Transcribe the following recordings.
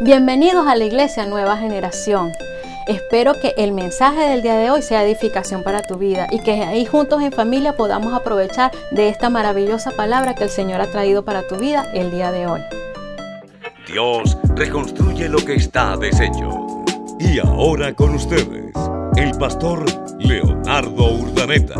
Bienvenidos a la Iglesia Nueva Generación. Espero que el mensaje del día de hoy sea edificación para tu vida y que ahí juntos en familia podamos aprovechar de esta maravillosa palabra que el Señor ha traído para tu vida el día de hoy. Dios reconstruye lo que está deshecho. Y ahora con ustedes, el pastor Leonardo Urdaneta.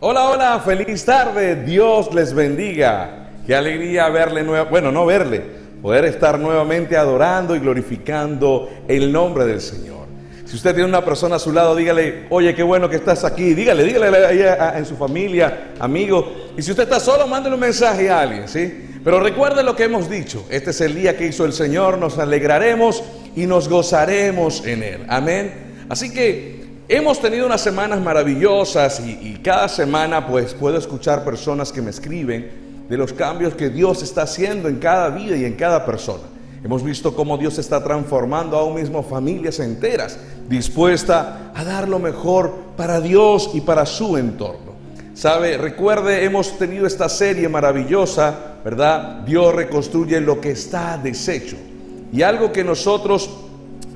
Hola, hola, feliz tarde, Dios les bendiga. Qué alegría verle nueva, bueno, no verle, poder estar nuevamente adorando y glorificando el nombre del Señor. Si usted tiene una persona a su lado, dígale, oye, qué bueno que estás aquí. Dígale, dígale ahí en su familia, amigo. Y si usted está solo, mándele un mensaje a alguien, ¿sí? Pero recuerde lo que hemos dicho. Este es el día que hizo el Señor. Nos alegraremos y nos gozaremos en Él. Amén. Así que hemos tenido unas semanas maravillosas y cada semana pues puedo escuchar personas que me escriben de los cambios que Dios está haciendo en cada vida y en cada persona. Hemos visto cómo Dios está transformando aún mismo familias enteras, dispuesta a dar lo mejor para Dios y para su entorno. Sabe, recuerde, hemos tenido esta serie maravillosa, ¿verdad? Dios reconstruye lo que está deshecho. Y algo que nosotros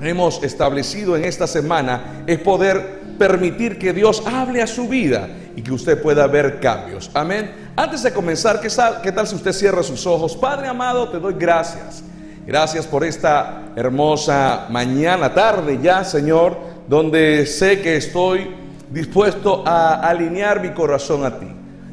hemos establecido en esta semana es poder permitir que Dios hable a su vida y que usted pueda ver cambios. Amén. Antes de comenzar, ¿qué tal, ¿qué tal si usted cierra sus ojos? Padre amado, te doy gracias. Gracias por esta hermosa mañana, tarde ya, Señor, donde sé que estoy dispuesto a alinear mi corazón a ti.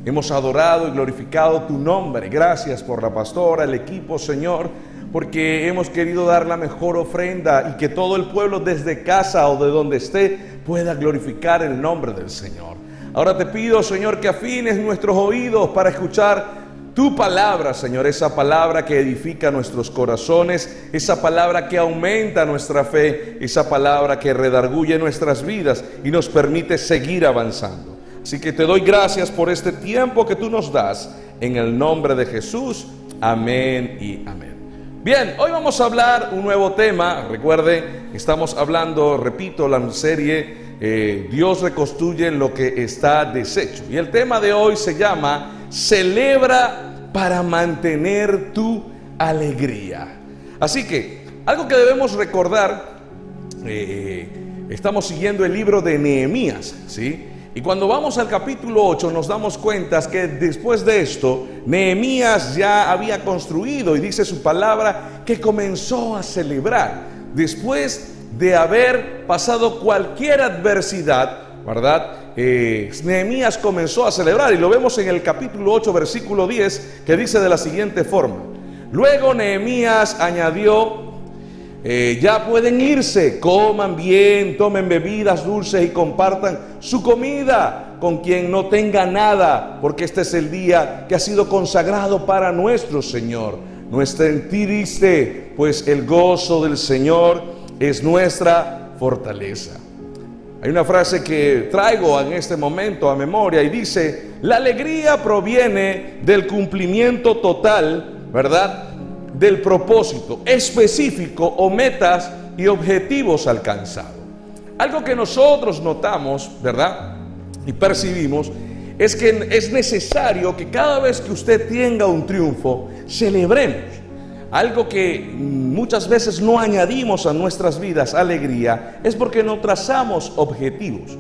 Hemos adorado y glorificado tu nombre. Gracias por la pastora, el equipo, Señor, porque hemos querido dar la mejor ofrenda y que todo el pueblo desde casa o de donde esté pueda glorificar el nombre del Señor. Ahora te pido, Señor, que afines nuestros oídos para escuchar tu palabra, Señor, esa palabra que edifica nuestros corazones, esa palabra que aumenta nuestra fe, esa palabra que redarguye nuestras vidas y nos permite seguir avanzando. Así que te doy gracias por este tiempo que tú nos das. En el nombre de Jesús. Amén y amén. Bien, hoy vamos a hablar un nuevo tema. Recuerde, estamos hablando, repito, la serie eh, Dios reconstruye lo que está deshecho. Y el tema de hoy se llama Celebra para mantener tu alegría. Así que, algo que debemos recordar, eh, estamos siguiendo el libro de Nehemías, ¿sí? Y cuando vamos al capítulo 8 nos damos cuenta que después de esto, Nehemías ya había construido y dice su palabra que comenzó a celebrar. Después de haber pasado cualquier adversidad, ¿verdad? Eh, Nehemías comenzó a celebrar y lo vemos en el capítulo 8, versículo 10, que dice de la siguiente forma. Luego Nehemías añadió, eh, ya pueden irse, coman bien, tomen bebidas dulces y compartan su comida con quien no tenga nada, porque este es el día que ha sido consagrado para nuestro Señor. No estén pues el gozo del Señor es nuestra fortaleza. Hay una frase que traigo en este momento a memoria y dice, la alegría proviene del cumplimiento total, ¿verdad? Del propósito específico o metas y objetivos alcanzados. Algo que nosotros notamos, ¿verdad? Y percibimos es que es necesario que cada vez que usted tenga un triunfo, celebremos algo que muchas veces no añadimos a nuestras vidas alegría es porque no trazamos objetivos.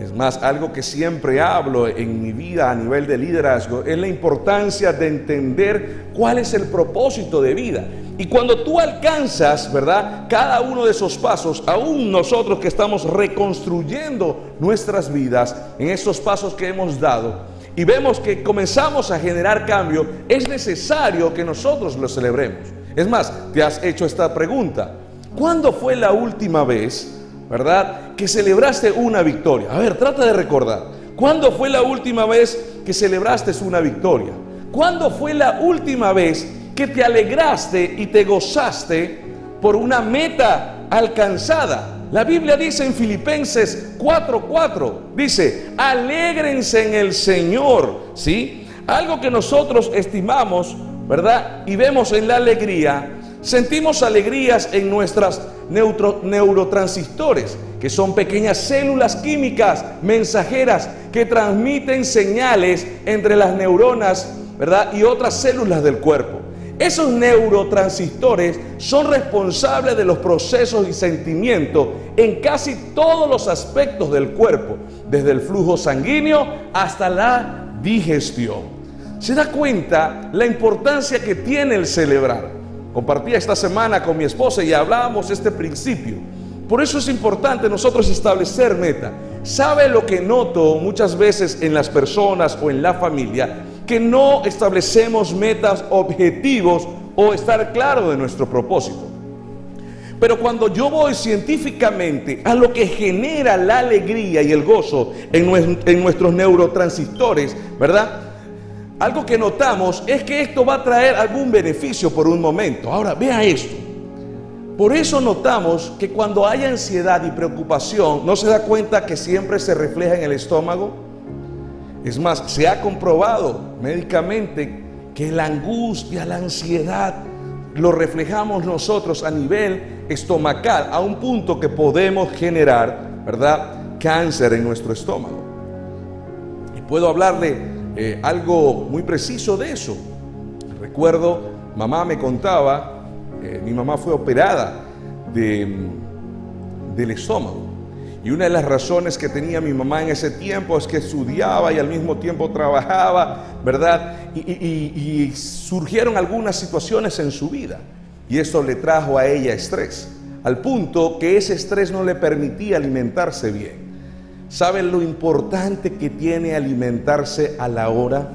Es más, algo que siempre hablo en mi vida a nivel de liderazgo es la importancia de entender cuál es el propósito de vida. Y cuando tú alcanzas, ¿verdad? Cada uno de esos pasos, aún nosotros que estamos reconstruyendo nuestras vidas en esos pasos que hemos dado, y vemos que comenzamos a generar cambio, es necesario que nosotros lo celebremos. Es más, te has hecho esta pregunta. ¿Cuándo fue la última vez, verdad, que celebraste una victoria? A ver, trata de recordar. ¿Cuándo fue la última vez que celebraste una victoria? ¿Cuándo fue la última vez que te alegraste y te gozaste por una meta alcanzada? La Biblia dice en Filipenses 4:4, dice, alégrense en el Señor, ¿sí? Algo que nosotros estimamos, ¿verdad? Y vemos en la alegría, sentimos alegrías en nuestras neurotransistores, que son pequeñas células químicas mensajeras que transmiten señales entre las neuronas, ¿verdad? Y otras células del cuerpo. Esos neurotransistores son responsables de los procesos y sentimientos en casi todos los aspectos del cuerpo, desde el flujo sanguíneo hasta la digestión. ¿Se da cuenta la importancia que tiene el celebrar? Compartí esta semana con mi esposa y hablábamos este principio. Por eso es importante nosotros establecer meta. ¿Sabe lo que noto muchas veces en las personas o en la familia? Que no establecemos metas, objetivos o estar claro de nuestro propósito. Pero cuando yo voy científicamente a lo que genera la alegría y el gozo en, en nuestros neurotransistores, ¿verdad? Algo que notamos es que esto va a traer algún beneficio por un momento. Ahora, vea esto. Por eso notamos que cuando hay ansiedad y preocupación, ¿no se da cuenta que siempre se refleja en el estómago? Es más, se ha comprobado médicamente que la angustia, la ansiedad, lo reflejamos nosotros a nivel estomacal, a un punto que podemos generar, ¿verdad? Cáncer en nuestro estómago. Y puedo hablarle eh, algo muy preciso de eso. Recuerdo, mamá me contaba, eh, mi mamá fue operada de, del estómago. Y una de las razones que tenía mi mamá en ese tiempo es que estudiaba y al mismo tiempo trabajaba, ¿verdad? y, surgieron algunas situaciones en su vida. Y eso le trajo a ella estrés, al punto que ese estrés no le permitía alimentarse bien. ¿Saben lo importante que tiene alimentarse a la hora?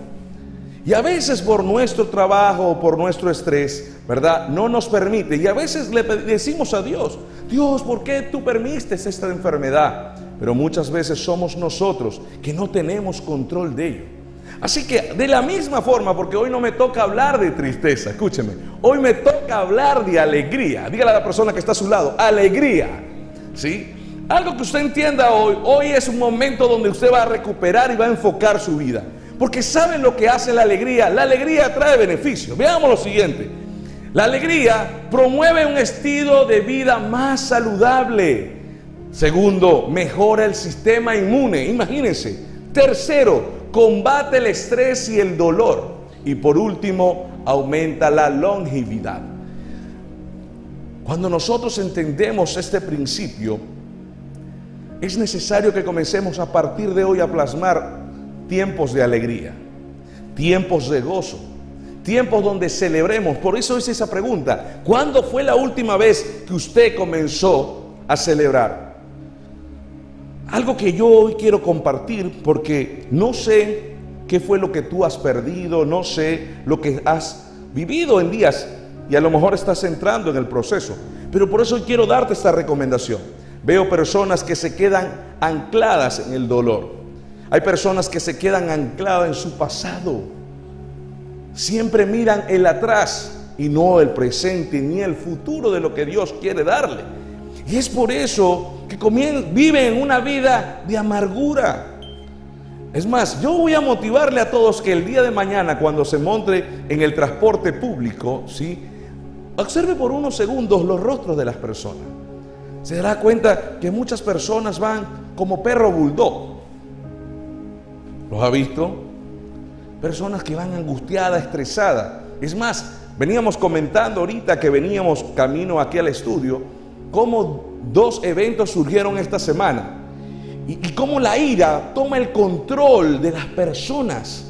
Y a veces por nuestro trabajo o por nuestro estrés, ¿verdad? No nos permite. Y a veces le decimos a Dios, Dios, ¿por qué tú permites esta enfermedad? Pero muchas veces somos nosotros que no tenemos control de ello. Así que de la misma forma, porque hoy no me toca hablar de tristeza, escúcheme, hoy me toca hablar de alegría. Dígale a la persona que está a su lado, alegría. ¿Sí? Algo que usted entienda hoy, hoy es un momento donde usted va a recuperar y va a enfocar su vida. Porque sabe lo que hace la alegría. La alegría trae beneficios. Veamos lo siguiente. La alegría promueve un estilo de vida más saludable. Segundo, mejora el sistema inmune. Imagínense. Tercero, combate el estrés y el dolor. Y por último, aumenta la longevidad. Cuando nosotros entendemos este principio, es necesario que comencemos a partir de hoy a plasmar tiempos de alegría, tiempos de gozo, tiempos donde celebremos. Por eso es esa pregunta. ¿Cuándo fue la última vez que usted comenzó a celebrar? Algo que yo hoy quiero compartir porque no sé qué fue lo que tú has perdido, no sé lo que has vivido en días y a lo mejor estás entrando en el proceso. Pero por eso quiero darte esta recomendación. Veo personas que se quedan ancladas en el dolor. Hay personas que se quedan ancladas en su pasado. Siempre miran el atrás y no el presente ni el futuro de lo que Dios quiere darle. Y es por eso que viven una vida de amargura. Es más, yo voy a motivarle a todos que el día de mañana, cuando se monte en el transporte público, ¿sí? observe por unos segundos los rostros de las personas se dará cuenta que muchas personas van como perro bulldog. ¿Los ha visto? Personas que van angustiadas, estresadas. Es más, veníamos comentando ahorita que veníamos camino aquí al estudio, cómo dos eventos surgieron esta semana. Y, y cómo la ira toma el control de las personas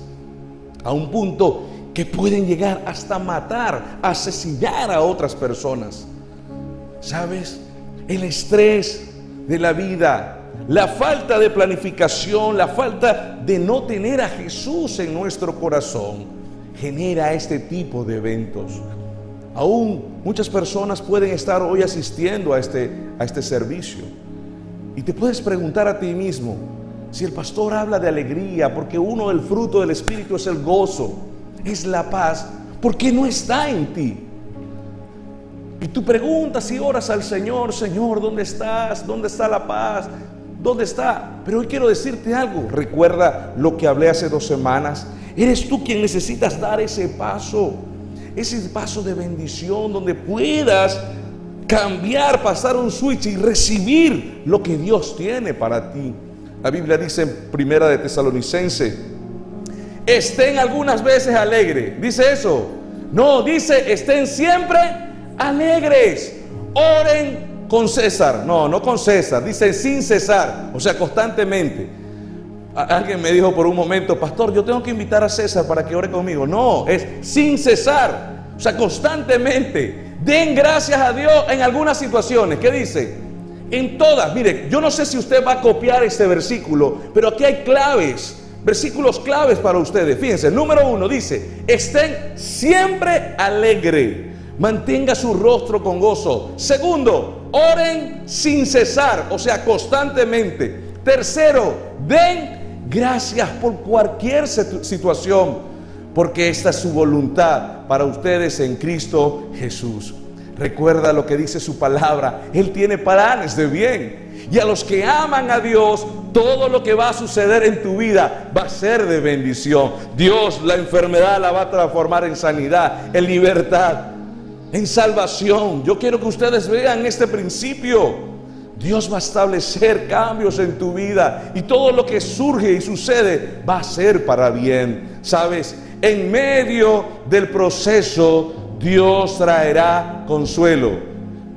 a un punto que pueden llegar hasta matar, asesinar a otras personas. ¿Sabes? El estrés de la vida, la falta de planificación, la falta de no tener a Jesús en nuestro corazón, genera este tipo de eventos. Aún muchas personas pueden estar hoy asistiendo a este, a este servicio. Y te puedes preguntar a ti mismo, si el pastor habla de alegría, porque uno del fruto del Espíritu es el gozo, es la paz, ¿por qué no está en ti? Y tú preguntas y oras al Señor, Señor, ¿dónde estás? ¿Dónde está la paz? ¿Dónde está? Pero hoy quiero decirte algo. Recuerda lo que hablé hace dos semanas. Eres tú quien necesitas dar ese paso. Ese paso de bendición donde puedas cambiar, pasar un switch y recibir lo que Dios tiene para ti. La Biblia dice en Primera de Tesalonicense, estén algunas veces alegre. Dice eso No, dice, estén siempre alegres. Oren con César. No, no con César. Dice sin cesar. O sea, constantemente. Alguien me dijo por un momento, pastor, yo tengo que invitar a César para que ore conmigo. No, es sin cesar. O sea, constantemente. Den gracias a Dios en algunas situaciones. ¿Qué dice? En todas. Mire, yo no sé si usted va a copiar este versículo, pero aquí hay claves. Versículos claves para ustedes. Fíjense, número uno dice, estén siempre alegre. Mantenga su rostro con gozo. Segundo, oren sin cesar, o sea, constantemente. Tercero, den gracias por cualquier situación, porque esta es su voluntad para ustedes en Cristo Jesús. Recuerda lo que dice su palabra. Él tiene planes de bien. Y a los que aman a Dios, todo lo que va a suceder en tu vida va a ser de bendición. Dios la enfermedad la va a transformar en sanidad, en libertad, en salvación. Yo quiero que ustedes vean este principio. Dios va a establecer cambios en tu vida y todo lo que surge y sucede va a ser para bien. ¿Sabes? En medio del proceso Dios traerá consuelo.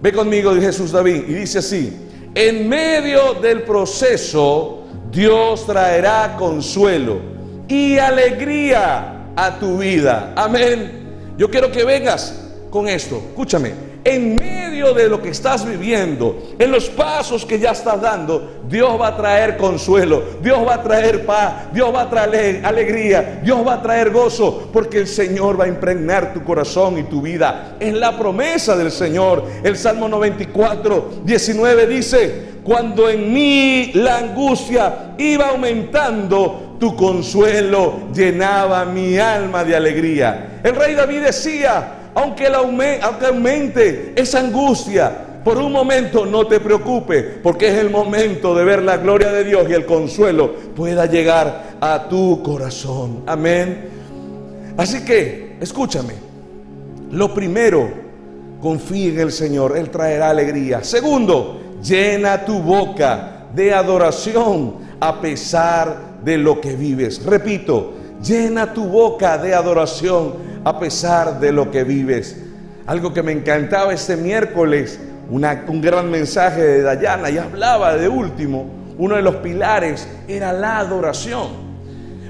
Ve conmigo de Jesús David y dice así, en medio del proceso Dios traerá consuelo y alegría a tu vida. Amén. Yo quiero que vengas con esto. Escúchame en medio de lo que estás viviendo, en los pasos que ya estás dando, Dios va a traer consuelo, Dios va a traer paz, Dios va a traer alegría, Dios va a traer gozo, porque el Señor va a impregnar tu corazón y tu vida. Es la promesa del Señor. El Salmo 94, 19 dice, cuando en mí la angustia iba aumentando, tu consuelo llenaba mi alma de alegría. El rey David decía, aunque, aumente esa angustia, por un momento no te preocupes, porque es el momento de ver la gloria de Dios y el consuelo pueda llegar a tu corazón. Amén. Así que, escúchame, lo primero, confía en el Señor, Él traerá alegría. Segundo, llena tu boca de adoración a pesar de lo que vives. Repito, llena tu boca de adoración a pesar de lo que vives. Algo que me encantaba este miércoles, un gran mensaje de Dayana y hablaba de último, uno de los pilares era la adoración.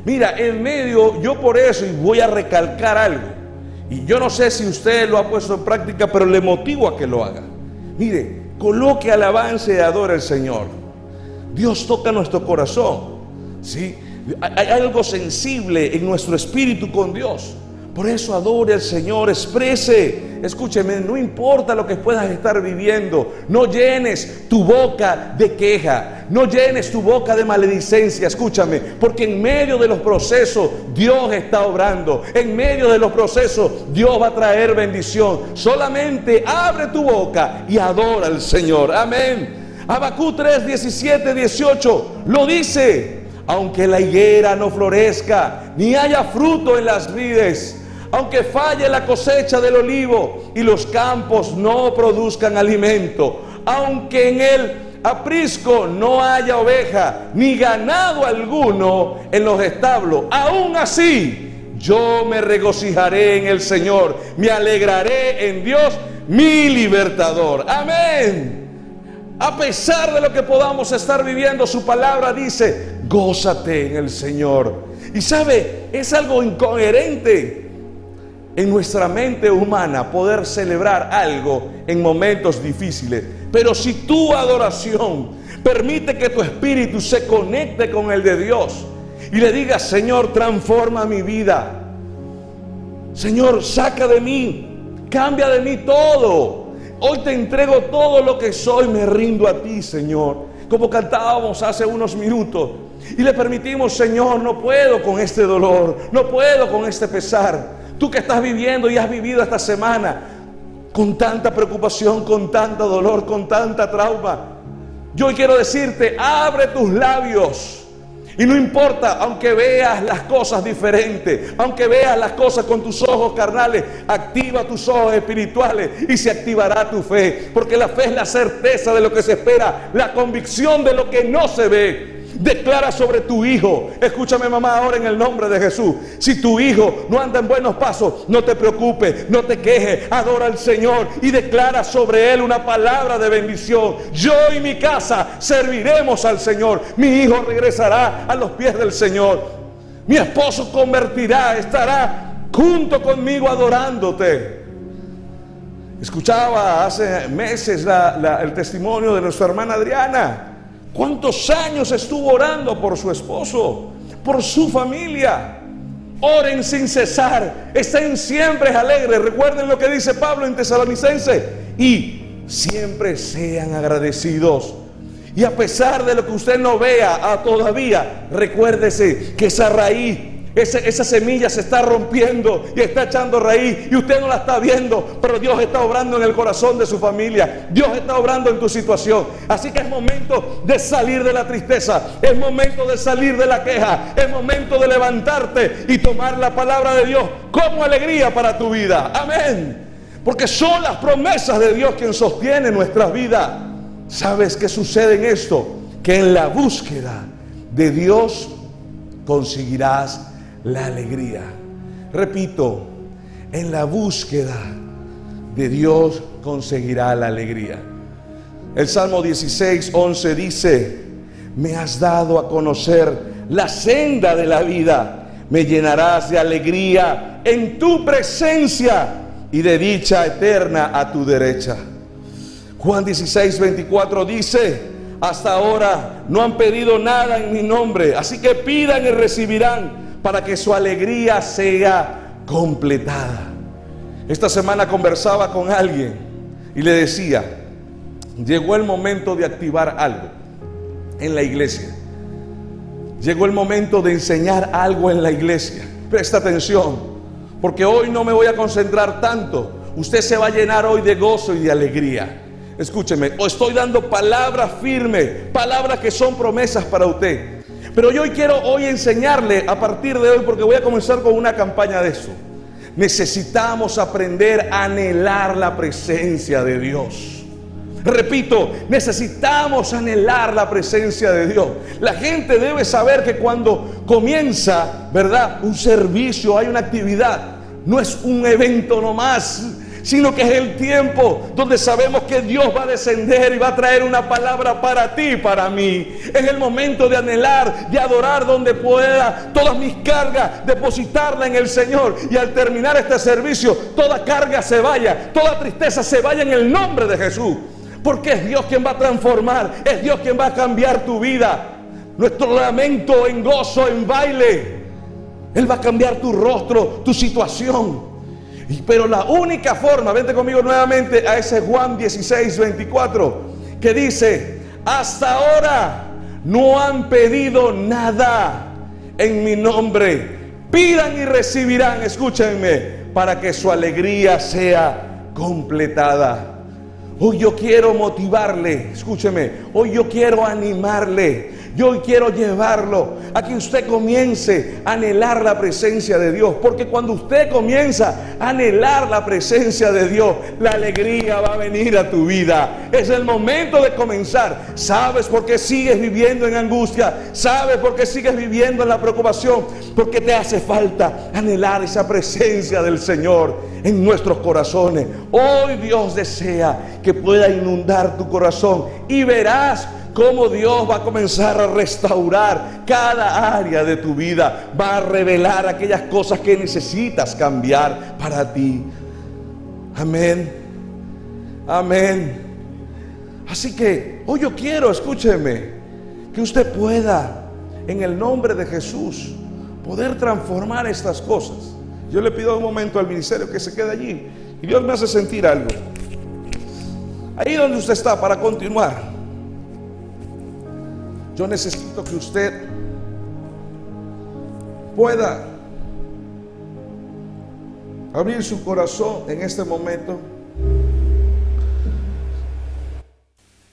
Mira, en medio, yo por eso, y voy a recalcar algo, y yo no sé si usted lo ha puesto en práctica, pero le motivo a que lo haga. Mire, coloque alabanza y adora al Señor. Dios toca nuestro corazón. ¿sí? Hay algo sensible en nuestro espíritu con Dios. Por eso adore al Señor, exprese. Escúcheme, no importa lo que puedas estar viviendo, no llenes tu boca de queja, no llenes tu boca de maledicencia. Escúchame, porque en medio de los procesos Dios está obrando. En medio de los procesos Dios va a traer bendición. Solamente abre tu boca y adora al Señor. Amén. Abacú 3, 17, 18 lo dice. Aunque la higuera no florezca, ni haya fruto en las vides, aunque falle la cosecha del olivo y los campos no produzcan alimento, aunque en el aprisco no haya oveja ni ganado alguno en los establos, aún así yo me regocijaré en el Señor, me alegraré en Dios, mi libertador. Amén. A pesar de lo que podamos estar viviendo, su palabra dice, gózate en el Señor. Y sabe, es algo incoherente en nuestra mente humana poder celebrar algo en momentos difíciles. Pero si tu adoración permite que tu espíritu se conecte con el de Dios y le diga, Señor, transforma mi vida. Señor, saca de mí, cambia de mí todo. Hoy te entrego todo lo que soy, me rindo a ti, Señor. Como cantábamos hace unos minutos. Y le permitimos, Señor, no puedo con este dolor, no puedo con este pesar. Tú que estás viviendo y has vivido esta semana con tanta preocupación, con tanto dolor, con tanta trauma. Yo quiero decirte, abre tus labios. Y no importa, aunque veas las cosas diferentes, aunque veas las cosas con tus ojos carnales, activa tus ojos espirituales y se activará tu fe. Porque la fe es la certeza de lo que se espera, la convicción de lo que no se ve. Declara sobre tu hijo. Escúchame mamá ahora en el nombre de Jesús. Si tu hijo no anda en buenos pasos, no te preocupes, no te quejes. Adora al Señor y declara sobre él una palabra de bendición. Yo y mi casa serviremos al Señor. Mi hijo regresará a los pies del Señor. Mi esposo convertirá, estará junto conmigo adorándote. Escuchaba hace meses el testimonio de nuestra hermana Adriana. ¿Cuántos años estuvo orando por su esposo, por su familia? Oren sin cesar, estén siempre alegres. Recuerden lo que dice Pablo en Tesalonicense. Y siempre sean agradecidos. Y a pesar de lo que usted no vea a todavía, recuérdese que esa raíz esa, semilla se está rompiendo y está echando raíz y usted no la está viendo, pero Dios está obrando en el corazón de su familia. Dios está obrando en tu situación. Así que es momento de salir de la tristeza, es momento de salir de la queja, es momento de levantarte y tomar la palabra de Dios como alegría para tu vida. Amén. Porque son las promesas de Dios quien sostiene nuestras vidas. ¿Sabes qué sucede en esto? Que en la búsqueda de Dios conseguirás la alegría. Repito, en la búsqueda de Dios conseguirá la alegría. El Salmo 16, 11 dice, me has dado a conocer la senda de la vida, me llenarás de alegría en tu presencia y de dicha eterna a tu derecha. Juan 16, 24 dice, hasta ahora no han pedido nada en mi nombre, así que pidan y recibirán para que su alegría sea completada. Esta semana conversaba con alguien y le decía, llegó el momento de activar algo en la iglesia. Llegó el momento de enseñar algo en la iglesia. Presta atención, porque hoy no me voy a concentrar tanto. Usted se va a llenar hoy de gozo y de alegría. Escúcheme, estoy dando palabras firmes, palabras que son promesas para usted. Pero yo hoy quiero hoy enseñarle a partir de hoy, porque voy a comenzar con una campaña de eso. Necesitamos aprender a anhelar la presencia de Dios. Repito, necesitamos anhelar la presencia de Dios. La gente debe saber que cuando comienza, ¿verdad? Un servicio, hay una actividad, no es un evento nomás sino que es el tiempo donde sabemos que Dios va a descender y va a traer una palabra para ti para mí. Es el momento de anhelar, de adorar donde pueda todas mis cargas, depositarla en el Señor y al terminar este servicio, toda carga se vaya, toda tristeza se vaya en el nombre de Jesús. Porque es Dios quien va a transformar, es Dios quien va a cambiar tu vida. Nuestro lamento en gozo, en baile. Él va a cambiar tu rostro, tu situación. Pero la única forma, vente conmigo nuevamente a ese Juan 16, 24, que dice, hasta ahora no han pedido nada en mi nombre. Pidan y recibirán, escúchenme, para que su alegría sea completada. Hoy yo quiero motivarle, escúcheme, hoy yo quiero animarle yo hoy quiero llevarlo a que usted comience a anhelar la presencia de Dios. Porque cuando usted comienza a anhelar la presencia de Dios, la alegría va a venir a tu vida. Es el momento de comenzar. ¿Sabes por qué sigues viviendo en angustia? ¿Sabes por qué sigues viviendo en la preocupación? Porque te hace falta anhelar esa presencia del Señor en nuestros corazones. Hoy Dios desea que pueda inundar tu corazón y verás cómo Dios va a comenzar a restaurar cada área de tu vida, va a revelar aquellas cosas que necesitas cambiar para ti. Amén. Amén. Así que hoy yo quiero, escúcheme, que usted pueda, en el nombre de Jesús, poder transformar estas cosas. Yo le pido un momento al ministerio que se quede allí y Dios me hace sentir algo. Ahí donde usted está para continuar. Yo necesito que usted pueda abrir su corazón en este momento.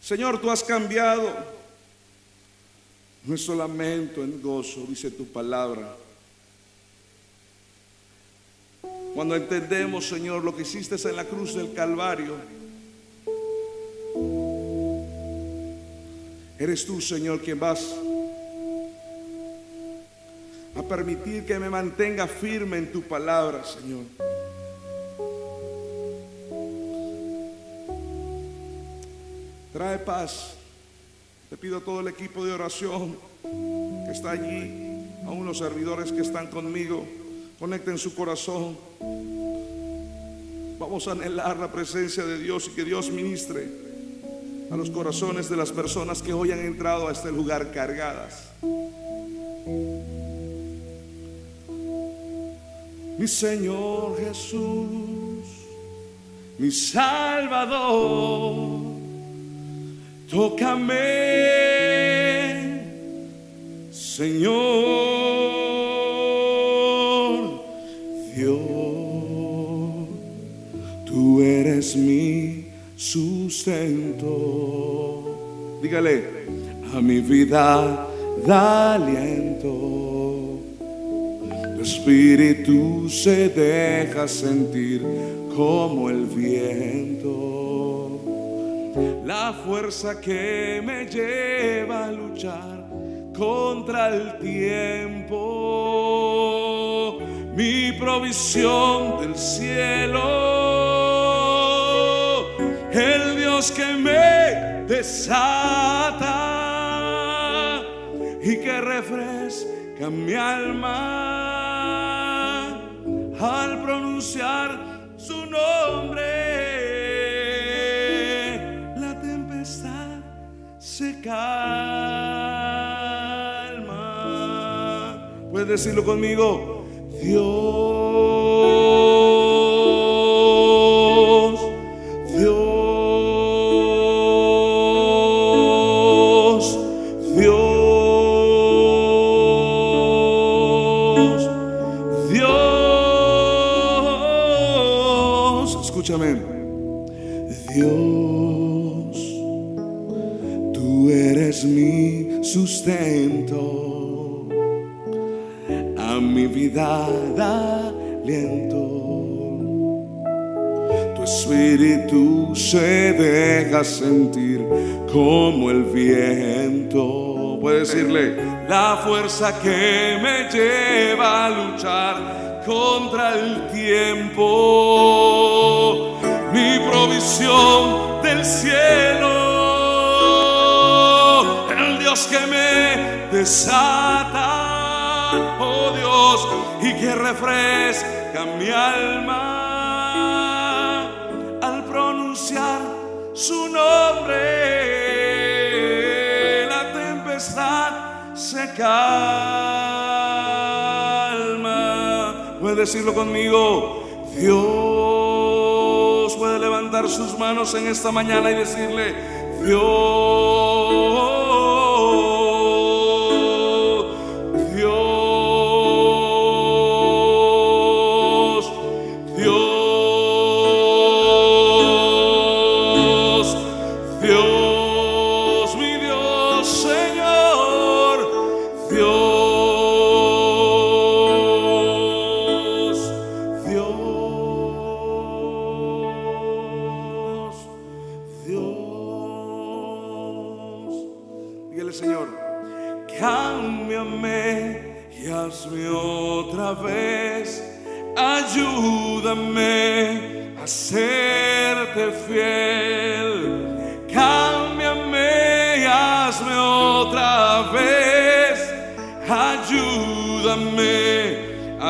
Señor, tú has cambiado nuestro lamento en gozo, dice tu palabra. Cuando entendemos, Señor, lo que hiciste en la cruz del Calvario, Eres tú, Señor, quien vas a permitir que me mantenga firme en tu palabra, Señor. Trae paz. Te pido a todo el equipo de oración que está allí, a unos servidores que están conmigo, conecten su corazón. Vamos a anhelar la presencia de Dios y que Dios ministre a los corazones de las personas que hoy han entrado a este lugar cargadas. Mi Señor Jesús, mi Salvador, tócame, Señor Dios, tú eres mi sustento. Dígale, a mi vida da aliento. Tu espíritu se deja sentir como el viento. La fuerza que me lleva a luchar contra el tiempo. Mi provisión del cielo. El Que me desata y que refresca mi alma al pronunciar su nombre. La tempestad se calma. Puedes decirlo conmigo, Dios, da aliento. Tu espíritu se deja sentir como el viento. Puede decirle, la fuerza que me lleva a luchar contra el tiempo, mi provisión del cielo, el Dios que me desata, oh Dios, y que refresca mi alma al pronunciar su nombre, la tempestad se calma. Puede decirlo conmigo, Dios puede levantar sus manos en esta mañana y decirle, Dios,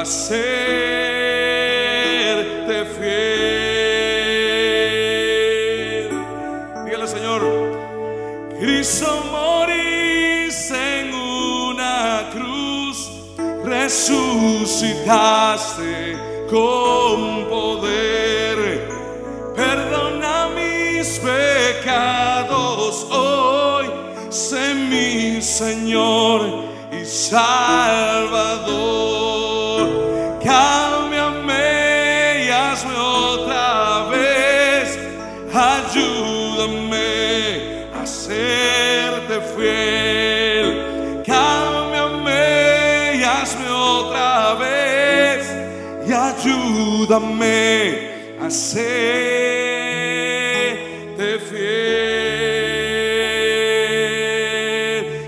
Serte fiel. Dígale, Señor, Cristo moriste en una cruz, resucitaste ayúdame a ser fiel.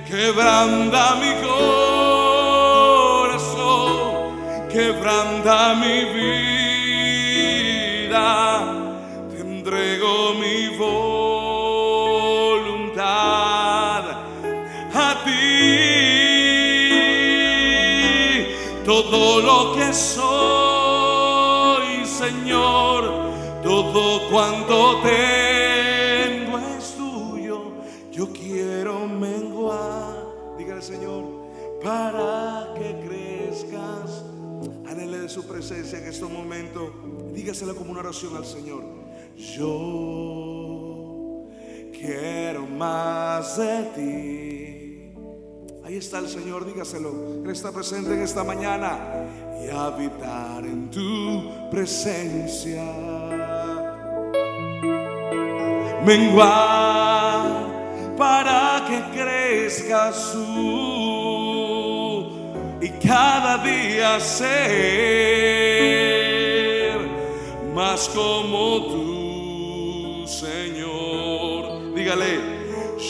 Quebranda mi corazón, quebranda mi vida, te entrego. Tengo es tuyo. Yo quiero menguar, dígale Señor, para que crezcas. Anhele de su presencia en estos momentos. Dígaselo como una oración al Señor. Yo quiero más de ti. Ahí está el Señor, dígaselo. Él está presente en esta mañana y habitar en tu presencia. Menguar para que crezcas tú y cada día ser más como tú, Señor. Dígale,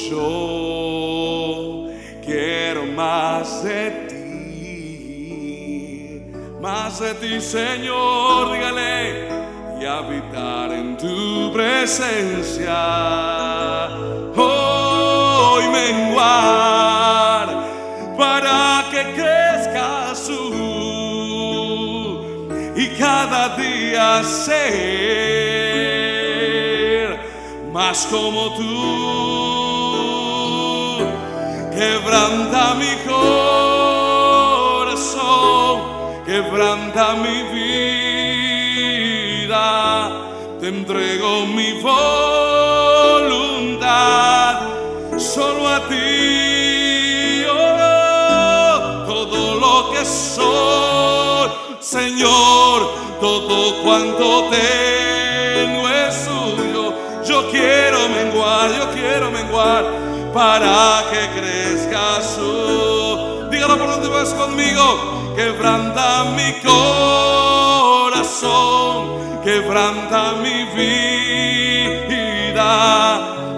yo quiero más de ti, más de ti, Señor. Dígale, habitar en tu presencia. Hoy menguar para que crezcas tú y cada día ser más como tú. Quebranta mi corazón, quebranta mi vida, te entrego mi voluntad solo a ti. Oh, todo lo que soy, Señor, todo cuanto tengo es suyo. Yo quiero menguar, yo quiero menguar para que crezcas tú. Dígalo por donde vas conmigo, quebranta mi corazón, quebranta mi vida,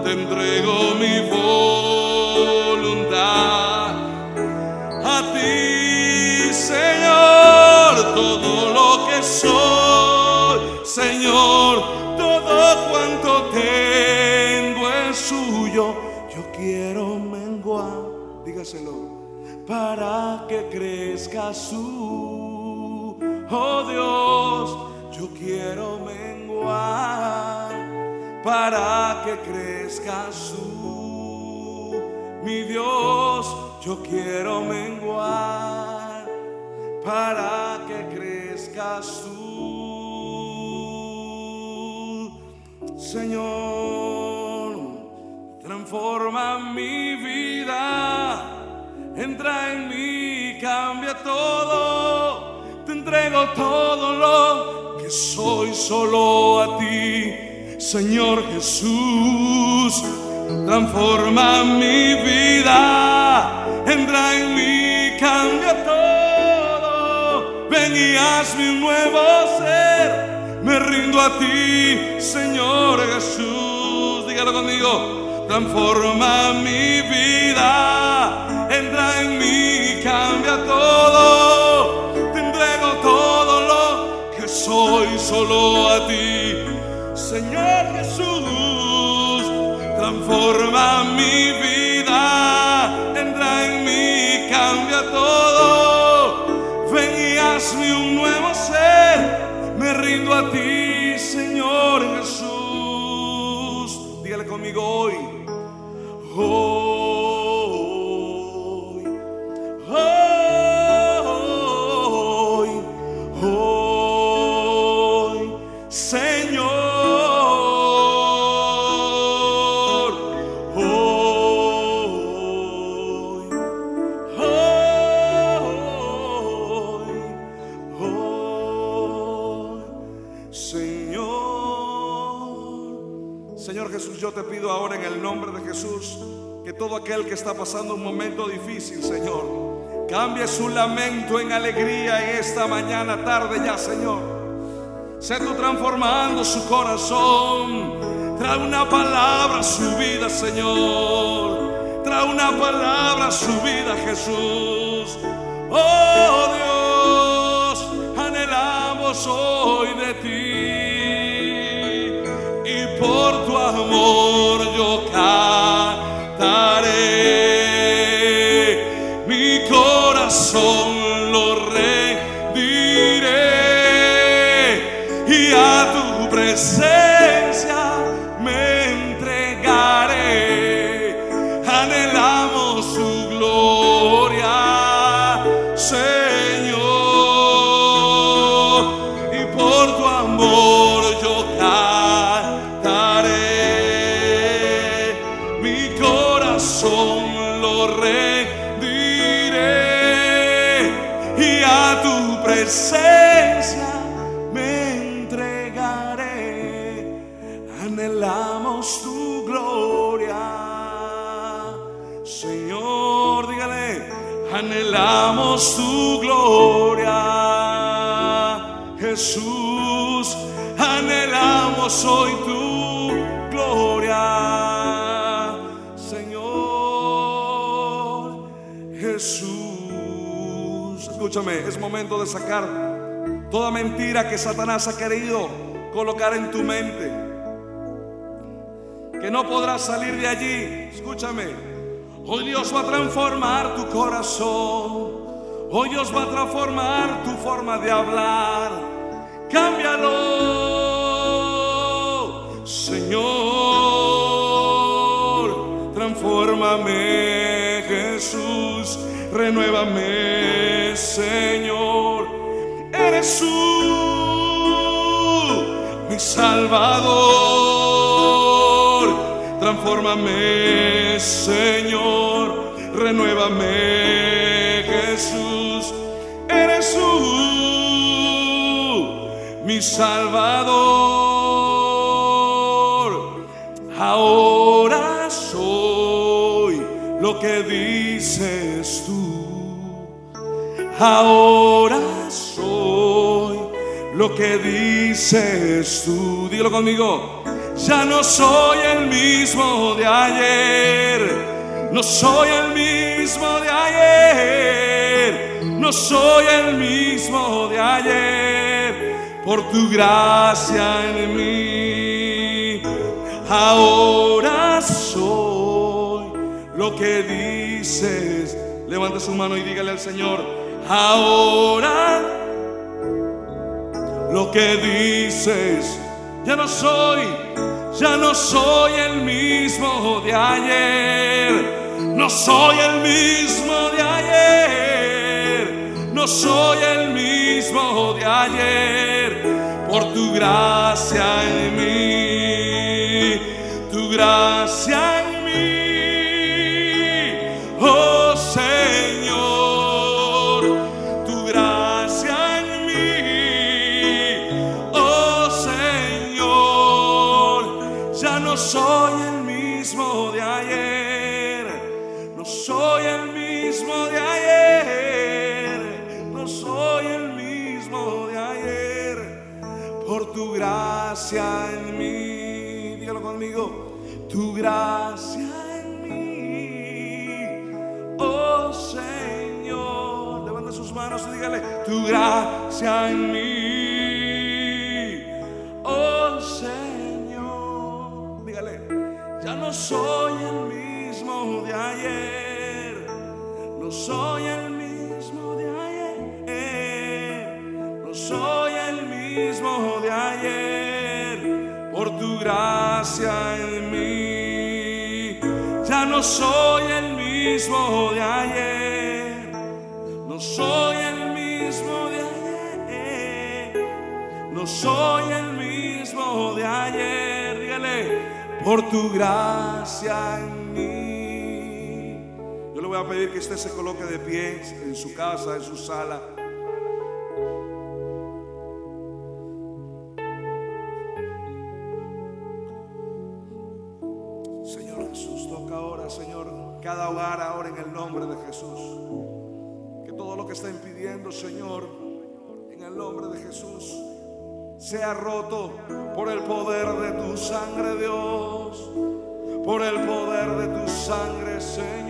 te entrego mi voluntad a ti, Señor, todo lo que soy, Señor, todo cuanto tengo es suyo. Yo quiero menguar, dígaselo, para que crezcas tú, oh Dios, que crezcas tú, mi Dios, yo quiero menguar para que crezcas tú, Señor, transforma mi vida, entra en mí, cambia todo, te entrego todo lo que soy solo a ti, Señor Jesús, transforma mi vida, entra en mí, cambia todo, ven y hazme un nuevo ser, me rindo a ti, Señor Jesús, dígalo conmigo, transforma mi vida, entra en mí, cambia todo, te entrego todo lo que soy solo a ti, Señor Jesús, transforma mi vida, entra en mí, cambia todo, ven y hazme un nuevo ser, me rindo a ti, Señor Jesús, dígale conmigo hoy, hoy, aquel que está pasando un momento difícil, Señor. Cambie su lamento en alegría en esta mañana, tarde ya, Señor. Sé tú transformando su corazón. Trae una palabra a su vida, Señor. Trae una palabra a su vida, Jesús. Oh Dios, anhelamos hoy de ti y por tu amor Jesús, anhelamos hoy tu gloria, Señor Jesús. Escúchame, es momento de sacar toda mentira que Satanás ha querido colocar en tu mente. Que no podrás salir de allí. Escúchame. Hoy Dios va a transformar tu corazón. Hoy Dios va a transformar tu forma de hablar. Cámbialo, Señor. Transfórmame, Jesús. Renuévame, Señor. Eres tú, mi Salvador. Transfórmame, Señor. Renuévame, Jesús. Salvador. Ahora soy lo que dices tú. Ahora soy lo que dices tú. Dígalo conmigo. Ya no soy el mismo de ayer. No soy el mismo de ayer. No soy el mismo de ayer. Por tu gracia en mí. Ahora soy lo que dices. Levante su mano y dígale al Señor. Ahora lo que dices. Ya no soy, ya no soy el mismo de ayer. No soy el mismo de ayer. No soy el mismo de ayer. Por tu gracia en mí. Tu gracia en mí. Oh Señor. Tu gracia en mí. Oh Señor. Ya no soy el mismo de ayer. No soy el mismo gracia en mí. Dígalo conmigo. Tu gracia en mí. Oh Señor. Levanta sus manos y dígale. Tu gracia en mí. Oh Señor. Dígale. Ya no soy tu gracia en mí. Ya no soy el mismo de ayer. No soy el mismo de ayer. No soy el mismo de ayer. Por tu gracia en mí. Yo le voy a pedir que usted se coloque de pie en su casa, en su sala. Señor, cada hogar ahora en el nombre de Jesús. Que todo lo que está impidiendo, Señor, en el nombre de Jesús, sea roto por el poder de tu sangre, Dios. Por el poder de tu sangre, Señor.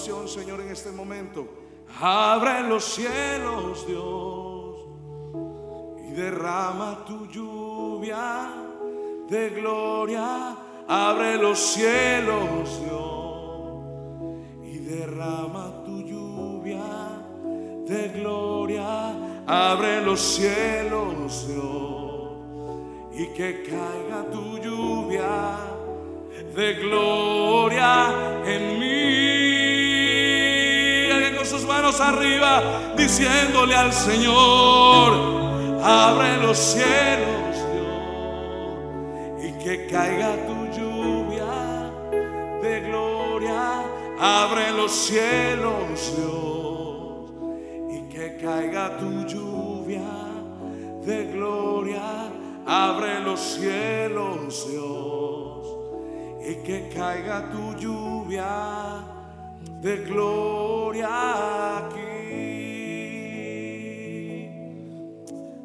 Señor, en este momento. Abre los cielos, Dios, y derrama tu lluvia de gloria. Abre los cielos, Dios, y derrama tu lluvia de gloria. Abre los cielos, Dios, y que caiga tu lluvia de gloria en mí. Sus manos arriba diciéndole al Señor, abre los cielos, Dios, y que caiga tu lluvia de gloria. Abre los cielos, Dios, y que caiga tu lluvia de gloria. Abre los cielos, Dios, y que caiga tu lluvia de gloria aquí.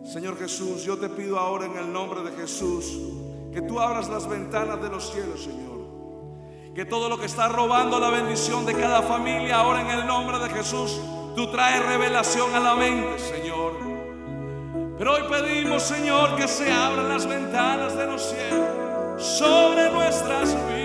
Señor Jesús, yo te pido ahora en el nombre de Jesús que tú abras las ventanas de los cielos, Señor. Que todo lo que está robando la bendición de cada familia ahora en el nombre de Jesús, tú traes revelación a la mente, Señor. Pero hoy pedimos, Señor, que se abran las ventanas de los cielos sobre nuestras vidas,